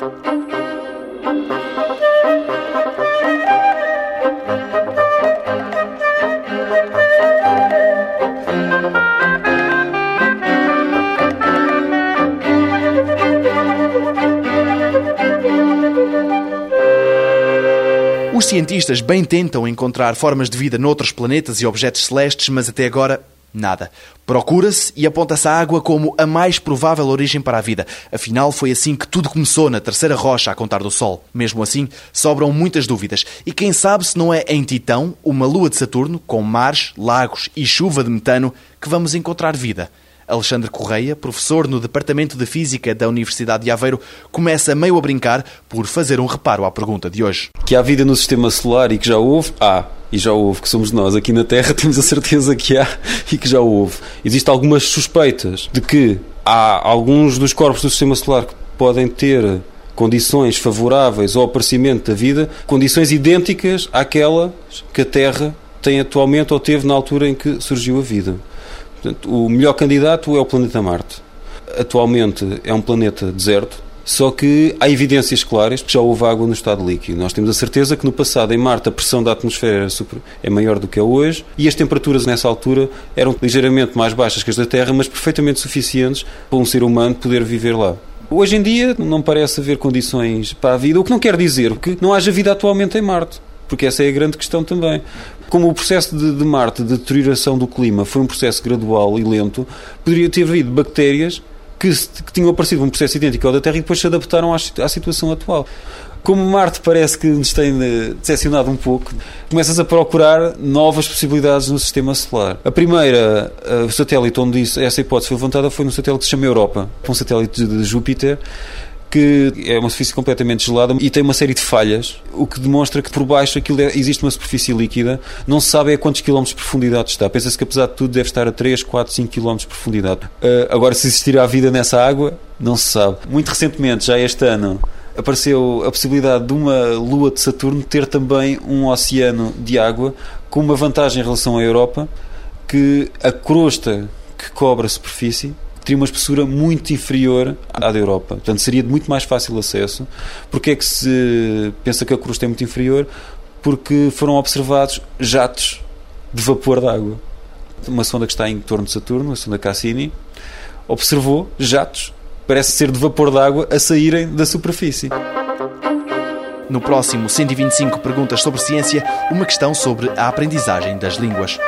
Os cientistas bem tentam encontrar formas de vida noutros planetas e objetos celestes, mas até agora Nada. Procura-se e aponta-se a água como a mais provável origem para a vida. Afinal, foi assim que tudo começou na terceira rocha a contar do Sol. Mesmo assim, sobram muitas dúvidas. E quem sabe se não é em Titão, uma lua de Saturno, com mares, lagos e chuva de metano, que vamos encontrar vida. Alexandre Correia, professor no Departamento de Física da Universidade de Aveiro, começa meio a brincar por fazer um reparo à pergunta de hoje. Que há vida no sistema solar e que já houve, há. E já houve, que somos nós aqui na Terra, temos a certeza que há e que já houve. Existem algumas suspeitas de que há alguns dos corpos do sistema solar que podem ter condições favoráveis ao aparecimento da vida, condições idênticas àquelas que a Terra tem atualmente ou teve na altura em que surgiu a vida. Portanto, o melhor candidato é o planeta Marte. Atualmente é um planeta deserto, só que há evidências claras que já houve água no estado líquido. Nós temos a certeza que no passado, em Marte, a pressão da atmosfera é maior do que é hoje e as temperaturas nessa altura eram ligeiramente mais baixas que as da Terra, mas perfeitamente suficientes para um ser humano poder viver lá. Hoje em dia não parece haver condições para a vida, o que não quer dizer que não haja vida atualmente em Marte porque essa é a grande questão também. Como o processo de, de Marte, de deterioração do clima, foi um processo gradual e lento, poderia ter havido bactérias que, que tinham aparecido um processo idêntico ao da Terra e depois se adaptaram à, à situação atual. Como Marte parece que nos tem eh, decepcionado um pouco, começas a procurar novas possibilidades no sistema solar. A primeira, eh, satélite onde essa hipótese foi levantada foi no satélite que se chama Europa, um satélite de Júpiter, que é uma superfície completamente gelada e tem uma série de falhas, o que demonstra que por baixo aquilo é, existe uma superfície líquida, não se sabe a quantos quilómetros de profundidade está. Pensa-se que apesar de tudo deve estar a 3, 4, 5 quilómetros de profundidade. Uh, agora, se existirá vida nessa água, não se sabe. Muito recentemente, já este ano, apareceu a possibilidade de uma lua de Saturno ter também um oceano de água, com uma vantagem em relação à Europa, que a crosta que cobre a superfície teria uma espessura muito inferior à da Europa. Portanto, seria de muito mais fácil acesso. Porque é que se pensa que a crosta é muito inferior? Porque foram observados jatos de vapor de água. Uma sonda que está em torno de Saturno, a sonda Cassini, observou jatos, parece ser de vapor de água, a saírem da superfície. No próximo 125 Perguntas sobre Ciência, uma questão sobre a aprendizagem das línguas.